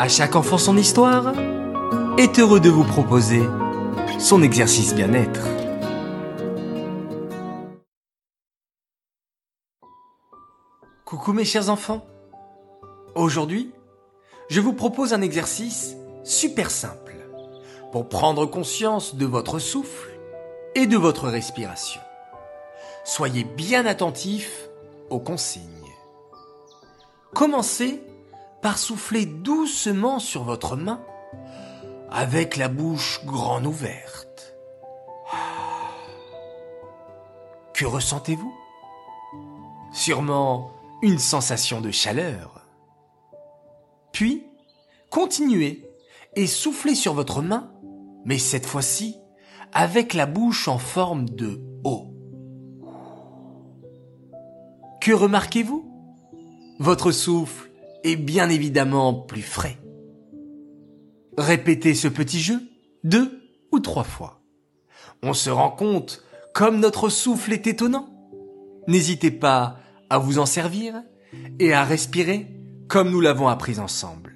À chaque enfant son histoire est heureux de vous proposer son exercice bien-être. Coucou mes chers enfants. Aujourd'hui, je vous propose un exercice super simple pour prendre conscience de votre souffle et de votre respiration. Soyez bien attentifs aux consignes. Commencez par souffler doucement sur votre main avec la bouche grande ouverte. Que ressentez-vous? Sûrement une sensation de chaleur. Puis, continuez et soufflez sur votre main, mais cette fois-ci avec la bouche en forme de O. Que remarquez-vous? Votre souffle est bien évidemment plus frais. Répétez ce petit jeu deux ou trois fois. On se rend compte comme notre souffle est étonnant. N'hésitez pas à vous en servir et à respirer comme nous l'avons appris ensemble.